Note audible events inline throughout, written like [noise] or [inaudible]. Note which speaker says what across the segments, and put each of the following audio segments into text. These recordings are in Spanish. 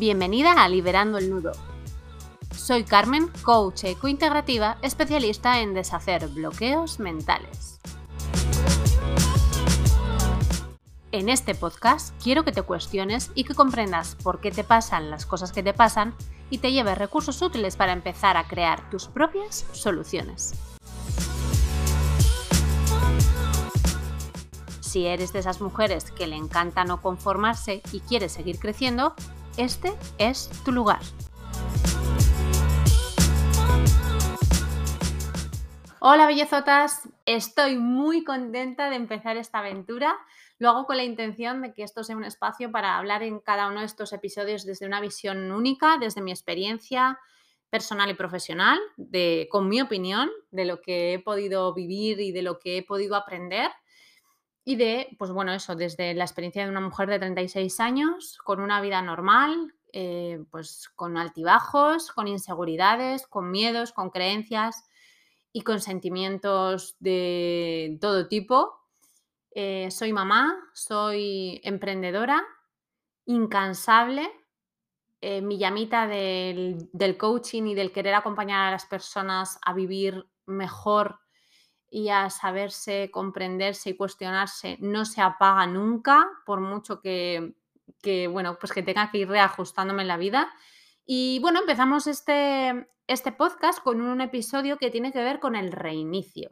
Speaker 1: Bienvenida a Liberando el Nudo. Soy Carmen, coach ecointegrativa, especialista en deshacer bloqueos mentales. En este podcast quiero que te cuestiones y que comprendas por qué te pasan las cosas que te pasan y te lleves recursos útiles para empezar a crear tus propias soluciones. Si eres de esas mujeres que le encanta no conformarse y quieres seguir creciendo, este es tu lugar. Hola bellezotas, estoy muy contenta de empezar esta aventura. Lo hago con la intención de que esto sea un espacio para hablar en cada uno de estos episodios desde una visión única, desde mi experiencia personal y profesional, de, con mi opinión de lo que he podido vivir y de lo que he podido aprender y de, pues bueno, eso, desde la experiencia de una mujer de 36 años, con una vida normal, eh, pues con altibajos, con inseguridades, con miedos, con creencias y con sentimientos de todo tipo. Eh, soy mamá, soy emprendedora, incansable. Eh, mi llamita del, del coaching y del querer acompañar a las personas a vivir mejor y a saberse, comprenderse y cuestionarse no se apaga nunca, por mucho que, bueno, pues que tenga que ir reajustándome en la vida. Y bueno, empezamos este, este podcast con un episodio que tiene que ver con el reinicio.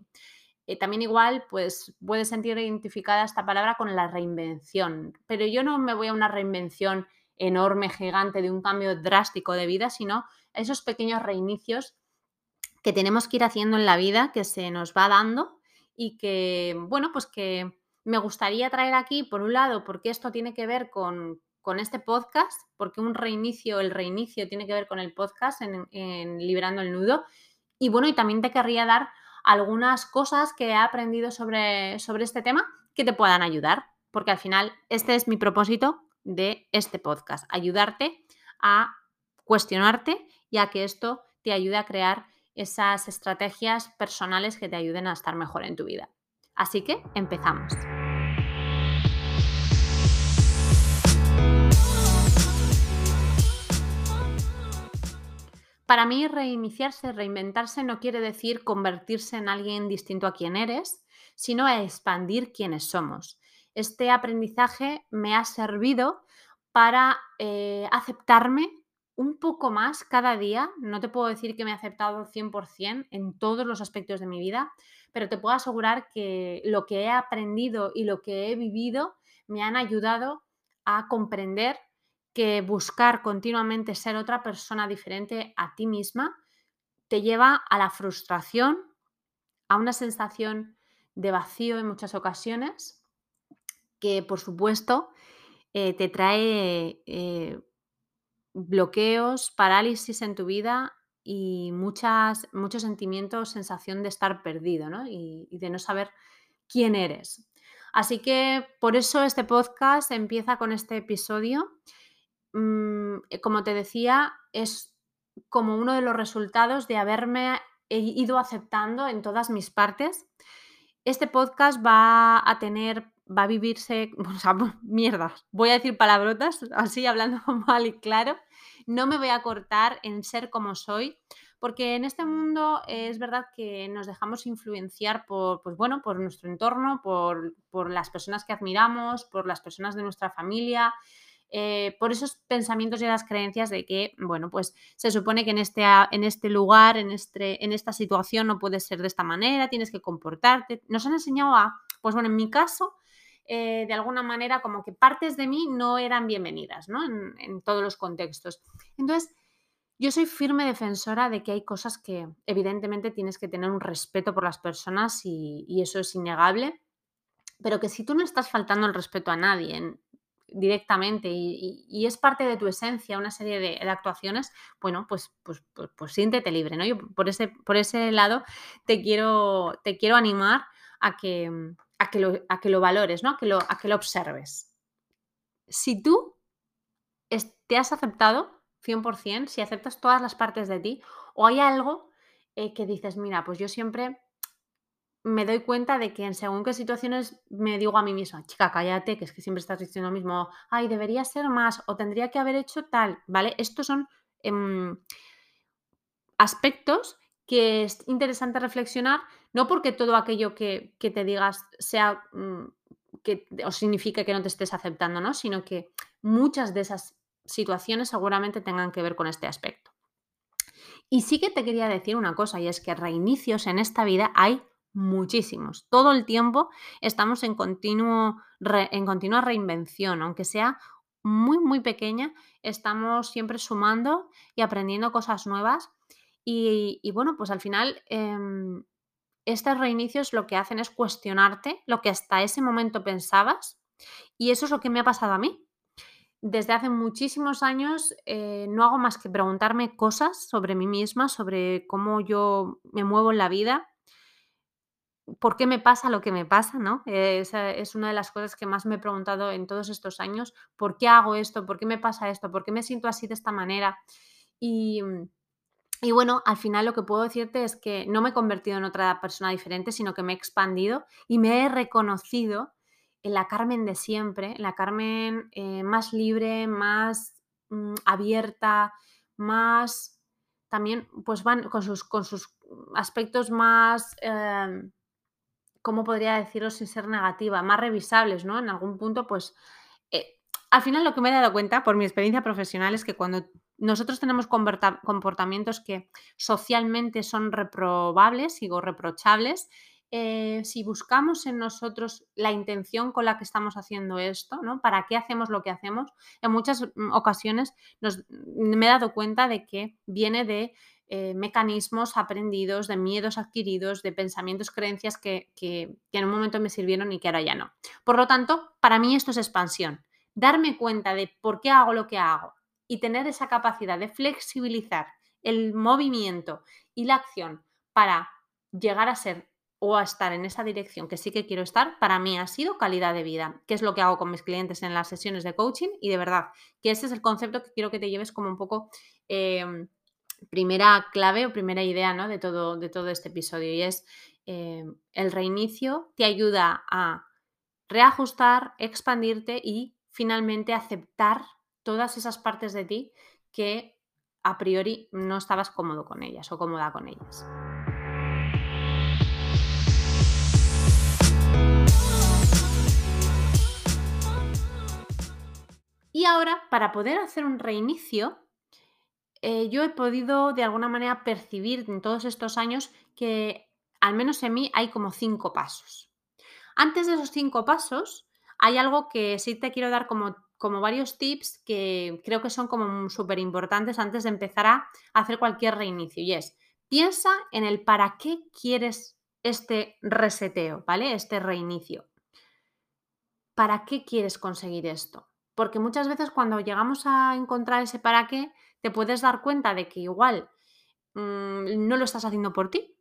Speaker 1: Eh, también igual, pues puede sentir identificada esta palabra con la reinvención, pero yo no me voy a una reinvención enorme, gigante, de un cambio drástico de vida, sino esos pequeños reinicios que tenemos que ir haciendo en la vida, que se nos va dando y que, bueno, pues que me gustaría traer aquí, por un lado, porque esto tiene que ver con, este podcast, porque un reinicio, el reinicio tiene que ver con el podcast en, en Liberando el Nudo. Y bueno, y también te querría dar algunas cosas que he aprendido sobre, sobre este tema que te puedan ayudar, porque al final este es mi propósito de este podcast, ayudarte a cuestionarte y a que esto te ayude a crear esas estrategias personales que te ayuden a estar mejor en tu vida. Así que empezamos. Para mí reiniciarse, reinventarse no quiere decir convertirse en alguien distinto a quien eres, sino expandir quienes somos. Este aprendizaje me ha servido para eh, aceptarme un poco más cada día. No te puedo decir que me he aceptado 100% en todos los aspectos de mi vida, pero te puedo asegurar que lo que he aprendido y lo que he vivido me han ayudado a comprender que buscar continuamente ser otra persona diferente a ti misma te lleva a la frustración, a una sensación de vacío en muchas ocasiones, que por supuesto eh, te trae eh, bloqueos, parálisis en tu vida y muchas, mucho sentimiento, sensación de estar perdido y, de no saber quién eres. Así que por eso este podcast empieza con este episodio. Mm, eh, como te decía, es como uno de los resultados de haberme ido aceptando en todas mis partes. Este podcast va a tener va a vivirse, [laughs] o sea, [laughs] mierda, voy a decir palabrotas, [laughs] así hablando mal y claro, no me voy a cortar en ser como soy, porque en este mundo es verdad que nos dejamos influenciar por, pues bueno, por nuestro entorno, por, por las personas que admiramos, por las personas de nuestra familia, eh, por esos pensamientos y las creencias de que, bueno, pues se supone que en este, en este lugar, en, este, en esta situación no puedes ser de esta manera, tienes que comportarte. Nos han enseñado a, pues bueno, en mi caso, eh, de alguna manera como que partes de mí no eran bienvenidas, ¿no? En, todos los contextos. Entonces, yo soy firme defensora de que hay cosas que evidentemente tienes que tener un respeto por las personas y, eso es innegable, pero que si tú no estás faltando el respeto a nadie directamente y, es parte de tu esencia una serie de, actuaciones, bueno, pues, pues, pues, pues, siéntete libre, ¿no? Yo por ese, por ese lado te quiero, te quiero animar a que, a que lo, a que lo valores, ¿no? A que lo, a que lo observes. Si tú te has aceptado 100%, si aceptas todas las partes de ti, o hay algo eh, que dices, mira, pues yo siempre me doy cuenta de que en según qué situaciones me digo a mí misma, chica, cállate, que es que siempre estás diciendo lo mismo, ay, debería ser más o tendría que haber hecho tal, ¿vale? Estos son em, aspectos que es interesante reflexionar, no porque todo aquello que, te digas sea mm, que o signifique que no te estés aceptando, ¿no? Sino que muchas de esas situaciones seguramente tengan que ver con este aspecto. Y sí que te quería decir una cosa, y es que reinicios en esta vida hay muchísimos. Todo el tiempo estamos en, continuo en continua reinvención, aunque sea muy, muy pequeña, estamos siempre sumando y aprendiendo cosas nuevas. Y, bueno, pues al final em, estos reinicios lo que hacen es cuestionarte lo que hasta ese momento pensabas y eso es lo que me ha pasado a mí. Desde hace muchísimos años eh, no hago más que preguntarme cosas sobre mí misma, sobre cómo yo me muevo en la vida, por qué me pasa lo que me pasa, ¿no? Esa es una de las cosas que más me he preguntado en todos estos años. ¿Por qué hago esto? ¿Por qué me pasa esto? ¿Por qué me siento así de esta manera? Y, y bueno, al final lo que puedo decirte es que no me he convertido en otra persona diferente, sino que me he expandido y me he reconocido en la Carmen de siempre, en la Carmen eh, más libre, más mm, abierta, más también, pues van con sus, con sus aspectos más... Em, ¿cómo podría decirlo sin ser negativa? Más revisables, ¿no? En algún punto, pues, eh, al final lo que me he dado cuenta por mi experiencia profesional es que cuando nosotros tenemos comportamientos que socialmente son reprobables, digo reprochables, eh, si buscamos en nosotros la intención con la que estamos haciendo esto, ¿no? ¿Para qué hacemos lo que hacemos? En muchas mm, ocasiones me he dado cuenta de que viene de eh, mecanismos aprendidos, de miedos adquiridos, de pensamientos, creencias que, en un momento me sirvieron y que ahora ya no. Por lo tanto, para mí esto es expansión. Darme cuenta de por qué hago lo que hago y tener esa capacidad de flexibilizar el movimiento y la acción para llegar a ser o a estar en esa dirección que sí que quiero estar, para mí ha sido calidad de vida, que es lo que hago con mis clientes en las sesiones de coaching y de verdad que ese es el concepto que quiero que te lleves como un poco em, primera clave o primera idea ¿no? de, todo, de todo este episodio y es eh, el reinicio te ayuda a reajustar, expandirte y finalmente aceptar todas esas partes de ti que a priori no estabas cómodo con ellas o cómoda con ellas. Y ahora, para poder hacer un reinicio, eh, yo he podido de alguna manera percibir en todos estos años que al menos en mí hay como cinco pasos. Antes de esos cinco pasos, hay algo que sí te quiero dar como, como varios tips que creo que son como súper importantes antes de empezar a hacer cualquier reinicio. Y es, piensa en el para qué quieres este reseteo, ¿vale? Este reinicio. ¿Para qué quieres conseguir esto? Porque muchas veces cuando llegamos a encontrar ese para qué, te puedes dar cuenta de que igual mm, no lo estás haciendo por ti,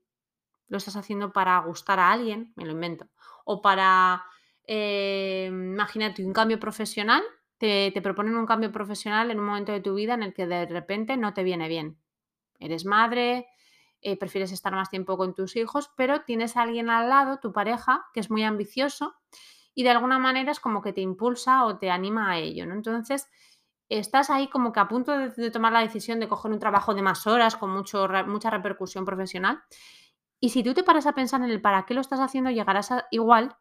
Speaker 1: lo estás haciendo para gustar a alguien, me lo invento, o para, eh, imagínate, un cambio profesional, te, proponen un cambio profesional en un momento de tu vida en el que de repente no te viene bien. Eres madre, eh, prefieres estar más tiempo con tus hijos, pero tienes a alguien al lado, tu pareja, que es muy ambicioso y de alguna manera es como que te impulsa o te anima a ello, ¿no? Entonces, estás ahí como que a punto de, tomar la decisión de coger un trabajo de más horas con mucho, mucha repercusión profesional. Y si tú te paras a pensar en el para qué lo estás haciendo, llegarás a igual,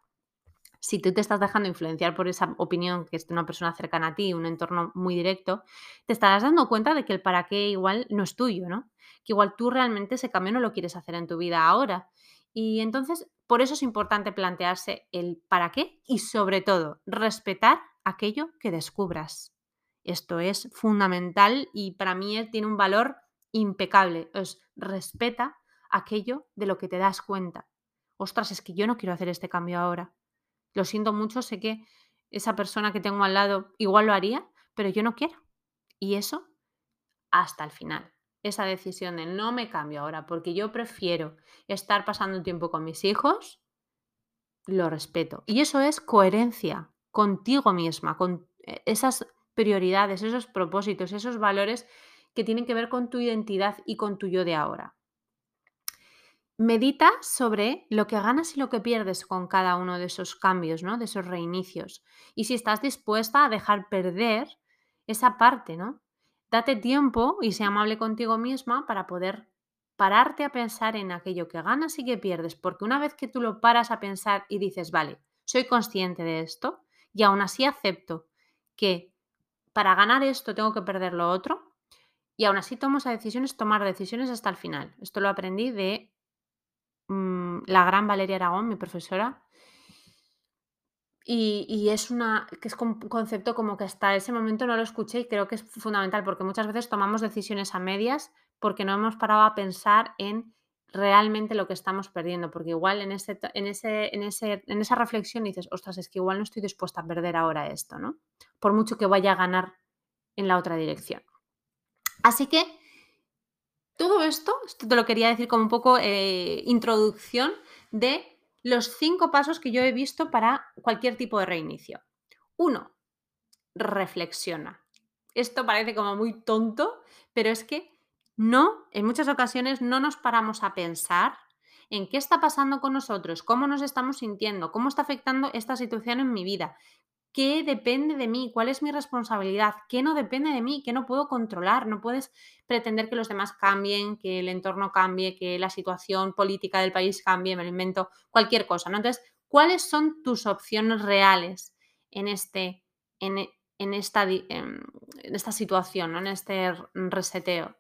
Speaker 1: si tú te estás dejando influenciar por esa opinión que es de una persona cercana a ti, un entorno muy directo, te estarás dando cuenta de que el para qué igual no es tuyo, ¿no? Que igual tú realmente ese cambio no lo quieres hacer en tu vida ahora. Y entonces, por eso es importante plantearse el para qué y sobre todo respetar aquello que descubras. Esto es fundamental y para mí tiene un valor impecable. Es respeta aquello de lo que te das cuenta. Ostras, es que yo no quiero hacer este cambio ahora. Lo siento mucho, sé que esa persona que tengo al lado igual lo haría, pero yo no quiero. Y eso hasta el final. Esa decisión de no me cambio ahora porque yo prefiero estar pasando tiempo con mis hijos, lo respeto. Y eso es coherencia contigo misma, con esas prioridades, esos propósitos, esos valores que tienen que ver con tu identidad y con tu yo de ahora. Medita sobre lo que ganas y lo que pierdes con cada uno de esos cambios, ¿no? De esos reinicios. Y si estás dispuesta a dejar perder esa parte, ¿no? Date tiempo y sea amable contigo misma para poder pararte a pensar en aquello que ganas y que pierdes, porque una vez que tú lo paras a pensar y dices, vale, soy consciente de esto y aún así acepto que para ganar esto tengo que perder lo otro, y aún así tomo esa decisión, es tomar decisiones hasta el final. Esto lo aprendí de mm, la gran Valeria Aragón, mi profesora. Y, es una que es un concepto como que hasta ese momento no lo escuché y creo que es fundamental porque muchas veces tomamos decisiones a medias porque no hemos parado a pensar en realmente lo que estamos perdiendo, porque igual en, ese, en, ese, en, ese, en esa reflexión dices, ostras, es que igual no estoy dispuesta a perder ahora esto, ¿no? Por mucho que vaya a ganar en la otra dirección. Así que todo esto, esto te lo quería decir como un poco eh, introducción de los cinco pasos que yo he visto para cualquier tipo de reinicio. Uno, reflexiona. Esto parece como muy tonto, pero es que no, en muchas ocasiones no nos paramos a pensar en qué está pasando con nosotros, cómo nos estamos sintiendo, cómo está afectando esta situación en mi vida, qué depende de mí, cuál es mi responsabilidad, qué no depende de mí, qué no puedo controlar. No puedes pretender que los demás cambien, que el entorno cambie, que la situación política del país cambie, me invento, cualquier cosa. ¿no? Entonces, ¿cuáles son tus opciones reales en, este, en, esta, en esta situación, en este reseteo?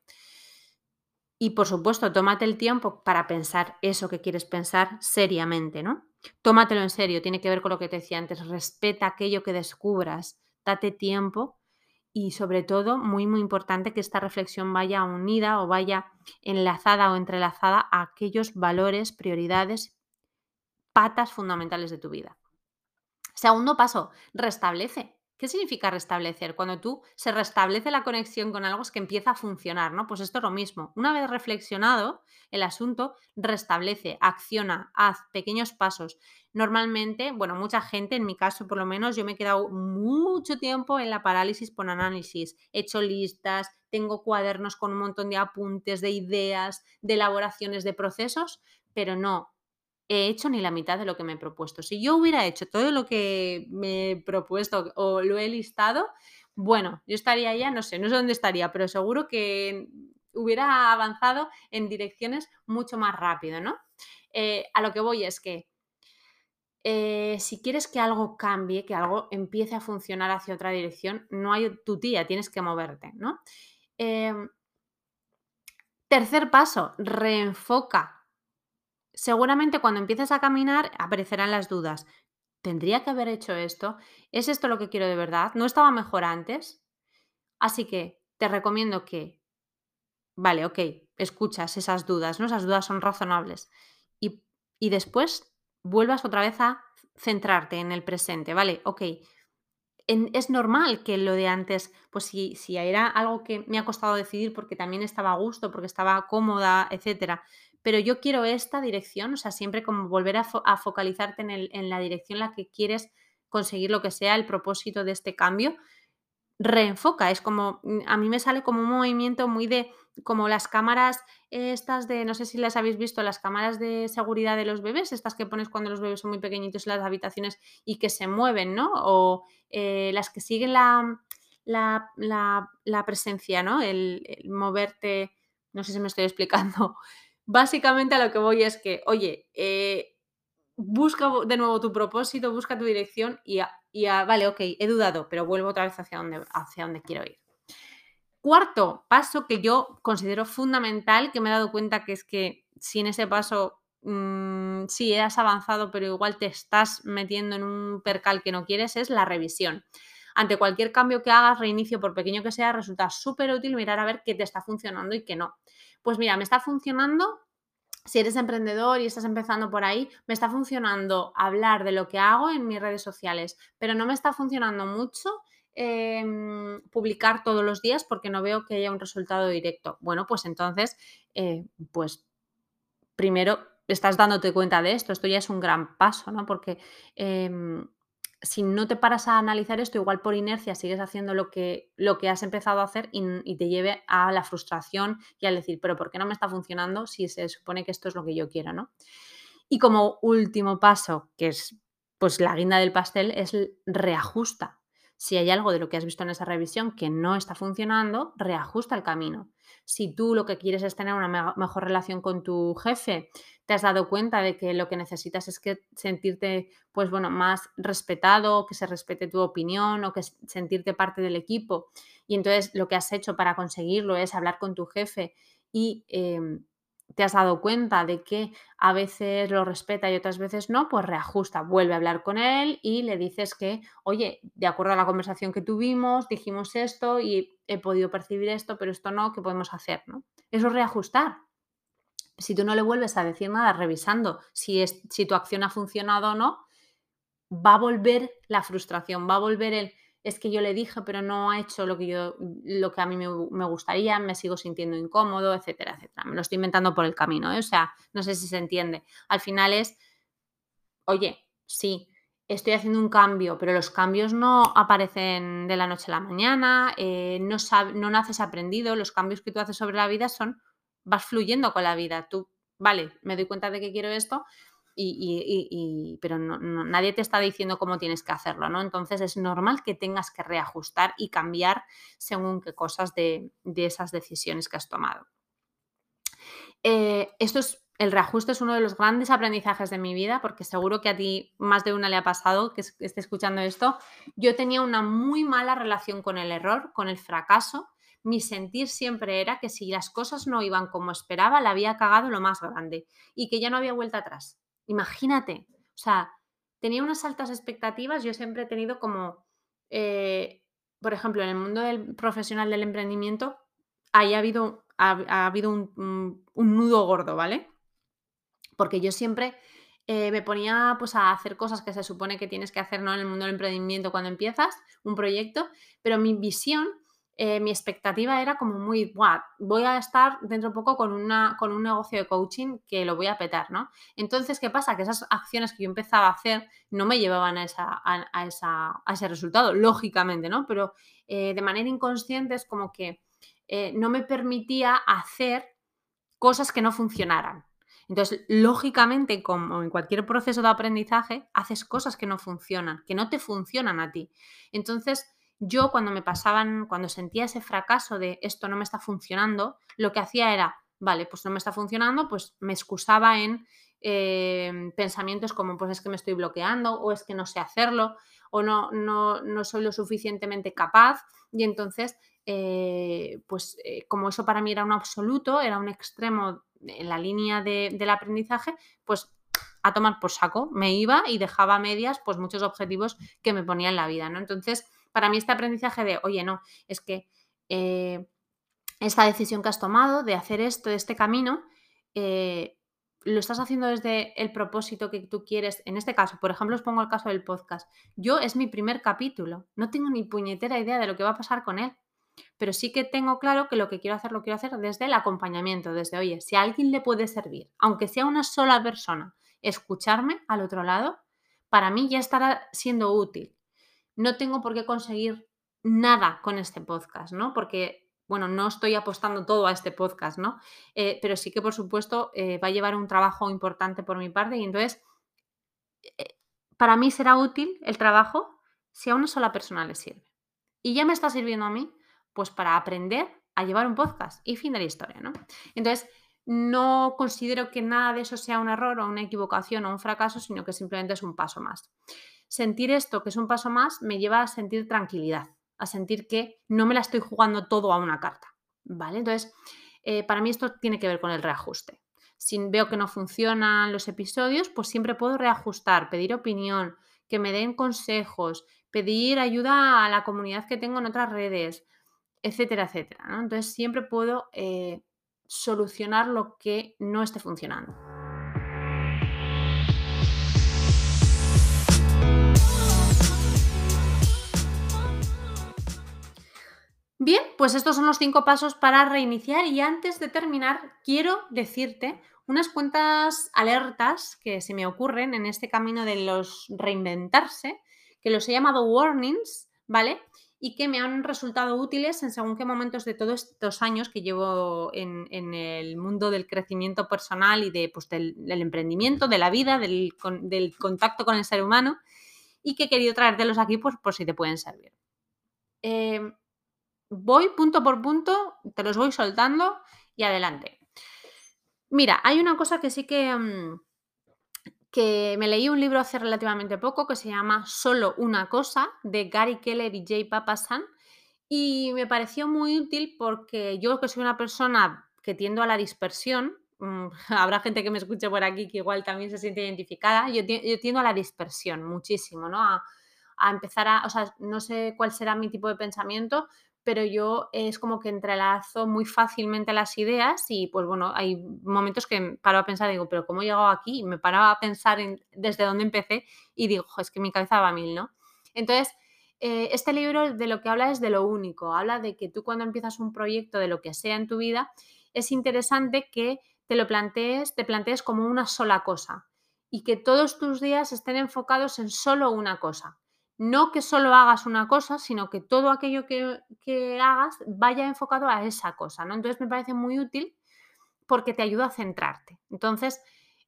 Speaker 1: Y por supuesto, tómate el tiempo para pensar eso que quieres pensar seriamente, ¿no? Tómatelo en serio, tiene que ver con lo que te decía antes, respeta aquello que descubras, date tiempo y sobre todo, muy, muy importante que esta reflexión vaya unida o vaya enlazada o entrelazada a aquellos valores, prioridades, patas fundamentales de tu vida. Segundo paso, restablece. ¿Qué significa restablecer? Cuando tú se restablece la conexión con algo es que empieza a funcionar, ¿no? Pues esto es lo mismo. Una vez reflexionado el asunto, restablece, acciona, haz pequeños pasos. Normalmente, bueno, mucha gente, en mi caso por lo menos, yo me he quedado mucho tiempo en la parálisis por análisis. He hecho listas, tengo cuadernos con un montón de apuntes, de ideas, de elaboraciones de procesos, pero no, he hecho ni la mitad de lo que me he propuesto. Si yo hubiera hecho todo lo que me he propuesto o lo he listado, bueno, yo estaría ya, no sé, no sé dónde estaría, pero seguro que hubiera avanzado en direcciones mucho más rápido, ¿no? Eh, a lo que voy es que eh, si quieres que algo cambie, que algo empiece a funcionar hacia otra dirección, no hay tu tía, tienes que moverte, ¿no? Em, tercer paso, reenfoca seguramente cuando empieces a caminar aparecerán las dudas. ¿Tendría que haber hecho esto? ¿Es esto lo que quiero de verdad? ¿No estaba mejor antes? Así que te recomiendo que, vale, ok, escuchas esas dudas, ¿no? Esas dudas son razonables. Y, y después vuelvas otra vez a centrarte en el presente, ¿vale? Ok, es normal que lo de antes, pues si, si, era algo que me ha costado decidir porque también estaba a gusto, porque estaba cómoda, etcétera, pero yo quiero esta dirección, o sea, siempre como volver a, focalizarte en, la dirección en la que quieres conseguir lo que sea el propósito de este cambio, reenfoca, es como, mm, a mí me sale como un movimiento muy de, como las cámaras estas de, no sé si las habéis visto, las cámaras de seguridad de los bebés, estas que pones cuando los bebés son muy pequeñitos en las habitaciones y que se mueven, ¿no? O eh, las que siguen la, presencia, ¿no? El moverte, no sé si me estoy explicando, básicamente a lo que voy es que, oye, eh, busca de nuevo tu propósito, busca tu dirección y, vale, ok, he dudado, pero vuelvo otra vez hacia donde, hacia quiero ir. Cuarto paso que yo considero fundamental, que me he dado cuenta que es que si en ese paso mmm, sí has avanzado, pero igual te estás metiendo en un percal que no quieres, es la revisión. Ante cualquier cambio que hagas, reinicio, por pequeño que sea, resulta súper útil mirar a ver qué te está funcionando y qué no. Pues mira, me está funcionando si eres emprendedor y estás empezando por ahí, me está funcionando hablar de lo que hago en mis redes sociales, pero no me está funcionando mucho em, publicar todos los días porque no veo que haya un resultado directo. Bueno, pues entonces, eh, pues primero estás dándote cuenta de esto, esto ya es un gran paso, ¿no? Porque em, si no te paras a analizar esto, igual por inercia sigues haciendo lo que, lo que has empezado a hacer y, te lleve a la frustración y al decir, pero ¿por qué no me está funcionando si se supone que esto es lo que yo quiero, ¿no? Y como último paso, que es pues la guinda del pastel, es reajusta. Si hay algo de lo que has visto en esa revisión que no está funcionando, reajusta el camino. Si tú lo que quieres es tener una mejor relación con tu jefe, te has dado cuenta de que lo que necesitas es que sentirte, pues bueno, más respetado, que se respete tu opinión o que sentirte parte del equipo. Y entonces lo que has hecho para conseguirlo es hablar con tu jefe y em, te has dado cuenta de que a veces lo respeta y otras veces no, pues reajusta, vuelve a hablar con él y le dices que, oye, de acuerdo a la conversación que tuvimos, dijimos esto y he podido percibir esto, pero esto no, ¿qué podemos hacer? ¿no? Eso es reajustar. Si tú no le vuelves a decir nada revisando si, es, si tu acción ha funcionado o no, va a volver la frustración, va a volver el, es que yo le dije, pero no ha hecho lo que, yo, lo que a mí me, gustaría, me sigo sintiendo incómodo, etcétera, etcétera. Me lo estoy inventando por el camino, ¿eh? o sea, no sé si se entiende. Al final es, oye, sí, estoy haciendo un cambio, pero los cambios no aparecen de la noche a la mañana, eh, no, no naces aprendido, los cambios que tú haces sobre la vida son, vas fluyendo con la vida. Tú, vale, me doy cuenta de que quiero esto, y, pero nadie te está diciendo cómo tienes que hacerlo, ¿no? Entonces es normal que tengas que reajustar y cambiar según qué cosas de, esas decisiones que has tomado. Eh, esto es, el reajuste es uno de los grandes aprendizajes de mi vida, porque seguro que a ti más de una le ha pasado que esté escuchando esto. Yo tenía una muy mala relación con el error, con el fracaso. Mi sentir siempre era que si las cosas no iban como esperaba, la había cagado lo más grande y que ya no había vuelta atrás Imagínate, o sea, tenía unas altas expectativas, yo siempre he tenido como, eh, por ejemplo, en el mundo del profesional del emprendimiento, ahí ha habido, ha, habido un, nudo gordo, ¿vale? Porque yo siempre eh, me ponía pues, a hacer cosas que se supone que tienes que hacer ¿no? en el mundo del emprendimiento cuando empiezas un proyecto, pero mi visión eh, mi expectativa era como muy, voy a estar dentro de poco con, una, con un negocio de coaching que lo voy a petar, ¿no? Entonces, ¿qué pasa? Que esas acciones que yo empezaba a hacer no me llevaban a, esa, a, esa, a ese resultado, lógicamente, ¿no? Pero eh, de manera inconsciente es como que eh, no me permitía hacer cosas que no funcionaran. Entonces, lógicamente, como en cualquier proceso de aprendizaje, haces cosas que no funcionan, que no te funcionan a ti. Entonces, yo cuando me pasaban, cuando sentía ese fracaso de esto no me está funcionando, lo que hacía era, vale, pues no me está funcionando, pues me excusaba en eh, pensamientos como pues es que me estoy bloqueando o es que no sé hacerlo o no, no, no soy lo suficientemente capaz y entonces eh, pues eh, como eso para mí era un absoluto, era un extremo en la línea del aprendizaje, pues a tomar por saco, me iba y dejaba medias pues muchos objetivos que me ponía en la vida, ¿no? Entonces para mí este aprendizaje de, oye, no, es que eh, esta decisión que has tomado de hacer esto, de este camino, eh, lo estás haciendo desde el propósito que tú quieres. En este caso, por ejemplo, os pongo el caso del podcast. Yo es mi primer capítulo, no tengo ni puñetera idea de lo que va a pasar con él, pero sí que tengo claro que lo que quiero hacer lo quiero hacer desde el acompañamiento, desde, oye, si a alguien le puede servir, aunque sea una sola persona, escucharme al otro lado, para mí ya estará siendo útil no tengo por qué conseguir nada con este podcast, ¿no? Porque, bueno, no estoy apostando todo a este podcast, ¿no? Eh, pero sí que, por supuesto, eh, va a llevar un trabajo importante por mi parte y entonces, eh, para mí será útil el trabajo si a una sola persona le sirve. Y ya me está sirviendo a mí, pues para aprender a llevar un podcast y fin de la historia, ¿no? Entonces, no considero que nada de eso sea un error o una equivocación o un fracaso, sino que simplemente es un paso más sentir esto, que es un paso más, me lleva a sentir tranquilidad, a sentir que no me la estoy jugando todo a una carta. ¿Vale? Entonces, eh, para mí esto tiene que ver con el reajuste. Si veo que no funcionan los episodios, pues siempre puedo reajustar, pedir opinión, que me den consejos, pedir ayuda a la comunidad que tengo en otras redes, etcétera, etcétera. Entonces siempre puedo eh, solucionar lo que no esté funcionando. Bien, pues estos son los cinco pasos para reiniciar y antes de terminar quiero decirte unas cuantas alertas que se me ocurren en este camino de los reinventarse que los he llamado warnings, ¿vale? Y que me han resultado útiles en según qué momentos de todos estos años que llevo en, el mundo del crecimiento personal y de, pues, del, emprendimiento, de la vida, del, contacto con el ser humano y que he querido traértelos aquí pues, por si te pueden servir. Eh, voy punto por punto, te los voy soltando y adelante. Mira, hay una cosa que sí que, mm, que me leí un libro hace relativamente poco que se llama Solo una cosa de Gary Keller y Jay Papasan y me pareció muy útil porque yo que soy una persona que tiendo a la dispersión, mm, [laughs] habrá gente que me escuche por aquí que igual también se siente identificada, yo, tiendo a la dispersión muchísimo, ¿no? A, a empezar a, o sea, no sé cuál será mi tipo de pensamiento, pero yo es como que entrelazo muy fácilmente las ideas y pues bueno, hay momentos que paro a pensar, digo, pero ¿cómo he llegado aquí? Y me paraba a pensar en, desde dónde empecé y digo, es que mi cabeza va a mil, ¿no? Entonces, eh, este libro de lo que habla es de lo único, habla de que tú cuando empiezas un proyecto de lo que sea en tu vida, es interesante que te lo plantees, te plantees como una sola cosa y que todos tus días estén enfocados en solo una cosa no que solo hagas una cosa, sino que todo aquello que, hagas vaya enfocado a esa cosa, ¿no? Entonces me parece muy útil porque te ayuda a centrarte. Entonces,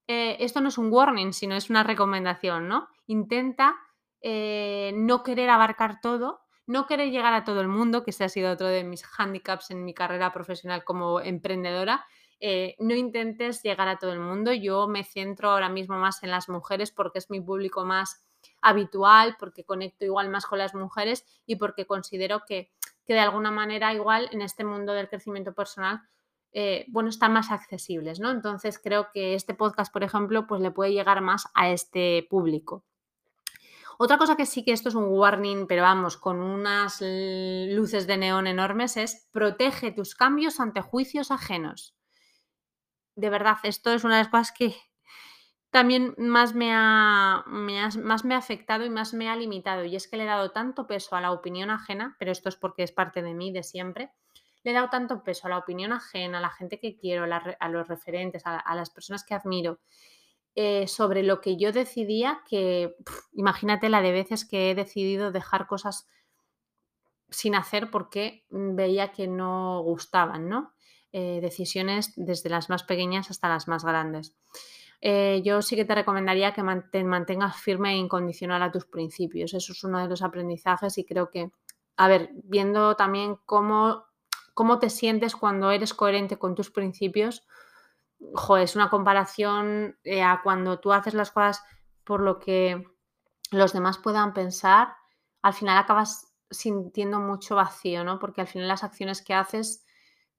Speaker 1: eh, esto no es un warning, sino es una recomendación, ¿no? Intenta eh, no querer abarcar todo, no querer llegar a todo el mundo, que ese ha sido otro de mis handicaps en mi carrera profesional como emprendedora. Eh, no intentes llegar a todo el mundo. Yo me centro ahora mismo más en las mujeres porque es mi público más habitual, porque conecto igual más con las mujeres y porque considero que, de alguna manera igual en este mundo del crecimiento personal eh, bueno, están más accesibles, ¿no? Entonces creo que este podcast, por ejemplo, pues le puede llegar más a este público. Otra cosa que sí que esto es un warning, pero vamos, con unas luces de neón enormes, es protege tus cambios ante juicios ajenos. De verdad, esto es una de las cosas que, también más me, ha, más me ha afectado y más me ha limitado. Y es que le he dado tanto peso a la opinión ajena, pero esto es porque es parte de mí, de siempre. Le he dado tanto peso a la opinión ajena, a la gente que quiero, a los referentes, a, las personas que admiro, eh, sobre lo que yo decidía, que imagínate la de veces que he decidido dejar cosas sin hacer porque veía que no gustaban, ¿no? Eh, decisiones desde las más pequeñas hasta las más grandes. Eh, yo sí que te recomendaría que te mantengas firme e incondicional a tus principios. Eso es uno de los aprendizajes y creo que, a ver, viendo también cómo, cómo te sientes cuando eres coherente con tus principios, joder, es una comparación eh, a cuando tú haces las cosas por lo que los demás puedan pensar, al final acabas sintiendo mucho vacío, ¿no? Porque al final las acciones que haces,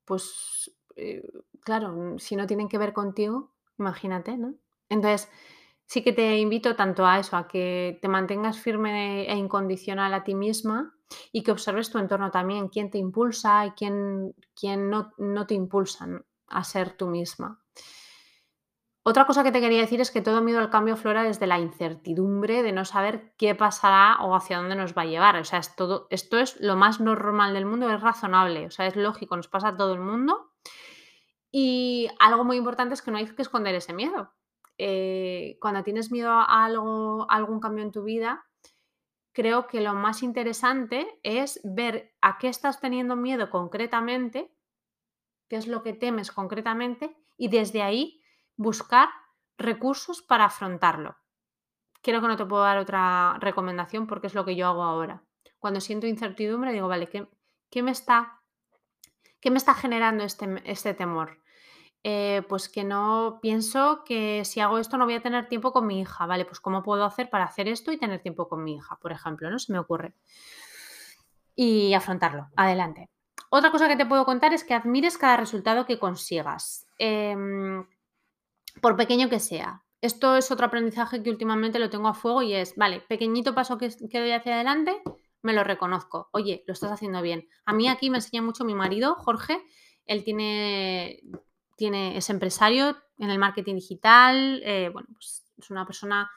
Speaker 1: pues, eh, claro, si no tienen que ver contigo, Imagínate, ¿no? Entonces, sí que te invito tanto a eso, a que te mantengas firme e incondicional a ti misma y que observes tu entorno también, quién te impulsa y quién, quién no, no te impulsan a ser tú misma. Otra cosa que te quería decir es que todo miedo al cambio flora desde la incertidumbre de no saber qué pasará o hacia dónde nos va a llevar. O sea, es todo, esto es lo más normal del mundo, es razonable, o sea, es lógico, nos pasa a todo el mundo y algo muy importante es que no hay que esconder ese miedo. Eh, cuando tienes miedo a algo, algún cambio en tu vida, creo que lo más interesante es ver a qué estás teniendo miedo concretamente, qué es lo que temes concretamente, y desde ahí buscar recursos para afrontarlo. Creo que no te puedo dar otra recomendación porque es lo que yo hago ahora. Cuando siento incertidumbre, digo, vale, ¿qué, qué me está ¿Qué me está generando este, este temor? Eh, pues que no pienso que si hago esto no voy a tener tiempo con mi hija, ¿vale? Pues cómo puedo hacer para hacer esto y tener tiempo con mi hija, por ejemplo, ¿no? Se me ocurre. Y afrontarlo, adelante. Otra cosa que te puedo contar es que admires cada resultado que consigas, em, por pequeño que sea. Esto es otro aprendizaje que últimamente lo tengo a fuego y es, vale, pequeñito paso que, que doy hacia adelante, me lo reconozco. Oye, lo estás haciendo bien. A mí aquí me enseña mucho mi marido, Jorge. Él tiene, es empresario en el marketing digital. Eh, bueno, pues es una persona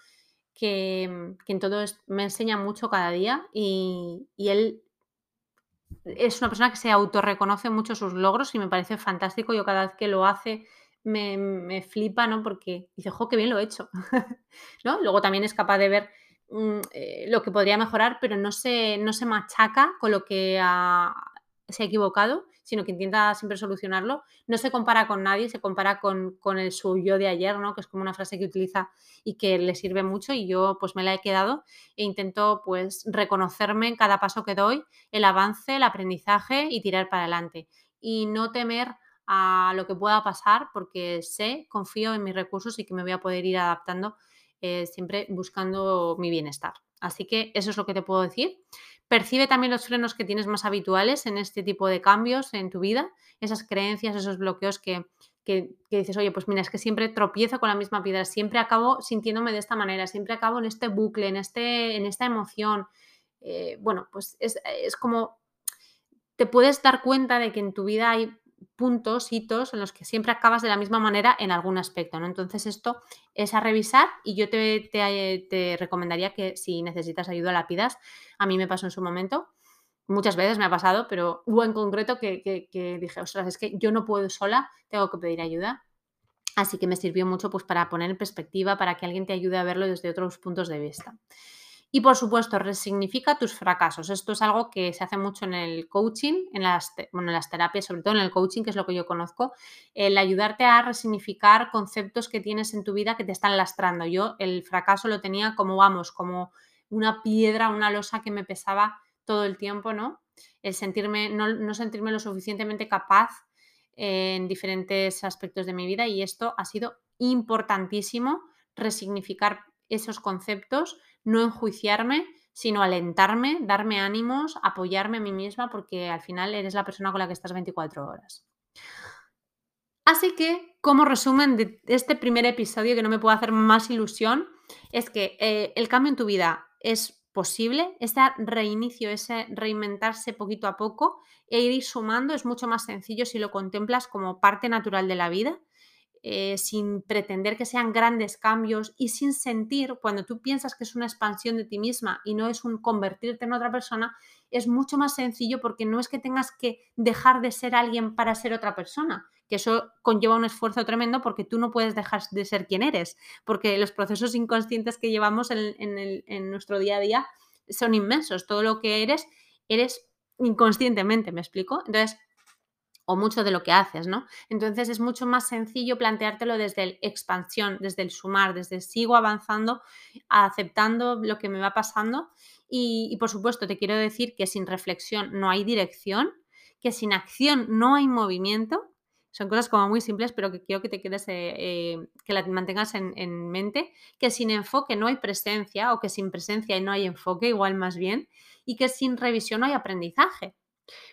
Speaker 1: que, en todo me enseña mucho cada día y, él es una persona que se autorreconoce mucho sus logros y me parece fantástico. Yo cada vez que lo hace me, flipa, ¿no? Porque dice, jo, qué bien lo he hecho. [laughs] ¿No? Luego también es capaz de ver mm, eh, lo que podría mejorar, pero no se, no se machaca con lo que se ha equivocado, sino que intenta siempre solucionarlo. No se compara con nadie, se compara con, con el suyo de ayer, ¿no? Que es como una frase que utiliza y que le sirve mucho y yo pues me la he quedado e intento pues reconocerme en cada paso que doy, el avance, el aprendizaje y tirar para adelante. Y no temer a lo que pueda pasar porque sé, confío en mis recursos y que me voy a poder ir adaptando eh, siempre buscando mi bienestar. Así que eso es lo que te puedo decir. Percibe también los frenos que tienes más habituales en este tipo de cambios en tu vida, esas creencias, esos bloqueos que, dices, oye, pues mira, es que siempre tropiezo con la misma piedra, siempre acabo sintiéndome de esta manera, siempre acabo en este bucle, en, este, en esta emoción. Eh, bueno, pues es, es como te puedes dar cuenta de que en tu vida hay puntos, hitos en los que siempre acabas de la misma manera en algún aspecto, ¿no? Entonces esto es a revisar y yo te, te, recomendaría que si necesitas ayuda la pidas. A mí me pasó en su momento, muchas veces me ha pasado, pero hubo en concreto que, que, dije, ostras, es que yo no puedo sola, tengo que pedir ayuda. Así que me sirvió mucho pues, para poner en perspectiva, para que alguien te ayude a verlo desde otros puntos de vista. Y por supuesto, resignifica tus fracasos. Esto es algo que se hace mucho en el coaching, en las, bueno, en las terapias, sobre todo en el coaching, que es lo que yo conozco, el ayudarte a resignificar conceptos que tienes en tu vida que te están lastrando. Yo el fracaso lo tenía como, vamos, como una piedra, una losa que me pesaba todo el tiempo, ¿no? El sentirme, no, no sentirme lo suficientemente capaz en diferentes aspectos de mi vida y esto ha sido importantísimo, resignificar esos conceptos no enjuiciarme, sino alentarme, darme ánimos, apoyarme a mí misma, porque al final eres la persona con la que estás 24 horas. Así que, como resumen de este primer episodio, que no me puedo hacer más ilusión, es que eh, el cambio en tu vida es posible, ese reinicio, ese reinventarse poquito a poco e ir sumando es mucho más sencillo si lo contemplas como parte natural de la vida eh, sin pretender que sean grandes cambios y sin sentir, cuando tú piensas que es una expansión de ti misma y no es un convertirte en otra persona, es mucho más sencillo porque no es que tengas que dejar de ser alguien para ser otra persona, que eso conlleva un esfuerzo tremendo porque tú no puedes dejar de ser quien eres, porque los procesos inconscientes que llevamos en, en nuestro día a día son inmensos, todo lo que eres, eres inconscientemente, ¿me explico? Entonces, o mucho de lo que haces, ¿no? Entonces es mucho más sencillo planteártelo desde el expansión, desde el sumar, desde sigo avanzando, aceptando lo que me va pasando y, por supuesto te quiero decir que sin reflexión no hay dirección, que sin acción no hay movimiento. Son cosas como muy simples, pero que quiero que te quedes, eh, eh, que las mantengas en, en mente, que sin enfoque no hay presencia o que sin presencia no hay enfoque, igual más bien, y que sin revisión no hay aprendizaje.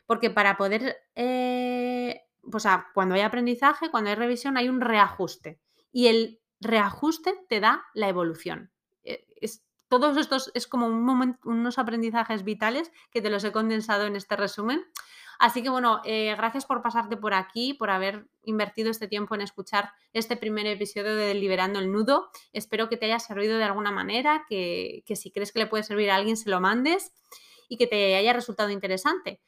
Speaker 1: Porque para poder, eh, o sea, cuando hay aprendizaje, cuando hay revisión, hay un reajuste. Y el reajuste te da la evolución. Eh, es, todos estos es como un momento, unos aprendizajes vitales que te los he condensado en este resumen. Así que bueno, eh, gracias por pasarte por aquí, por haber invertido este tiempo en escuchar este primer episodio de Liberando el Nudo. Espero que te haya servido de alguna manera, que, que si crees que le puede servir a alguien, se lo mandes y que te haya resultado interesante.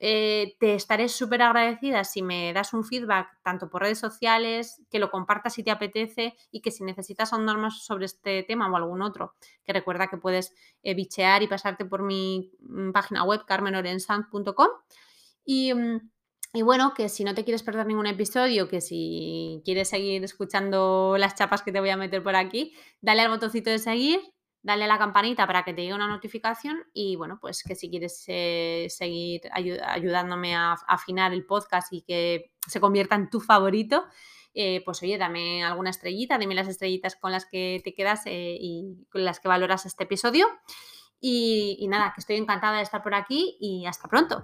Speaker 1: Eh, te estaré súper agradecida si me das un feedback tanto por redes sociales, que lo compartas si te apetece y que si necesitas ahondar más sobre este tema o algún otro, que recuerda que puedes eh, bichear y pasarte por mi mm, página web carmenorensan.com. Y, mm, y bueno, que si no te quieres perder ningún episodio, que si quieres seguir escuchando las chapas que te voy a meter por aquí, dale al botoncito de seguir, dale a la campanita para que te llegue una notificación y bueno, pues que si quieres eh, seguir ayudándome a, afinar el podcast y que se convierta en tu favorito, eh, pues oye, dame alguna estrellita, dime las estrellitas con las que te quedas eh, y con las que valoras este episodio. Y, y, nada, que estoy encantada de estar por aquí y hasta pronto.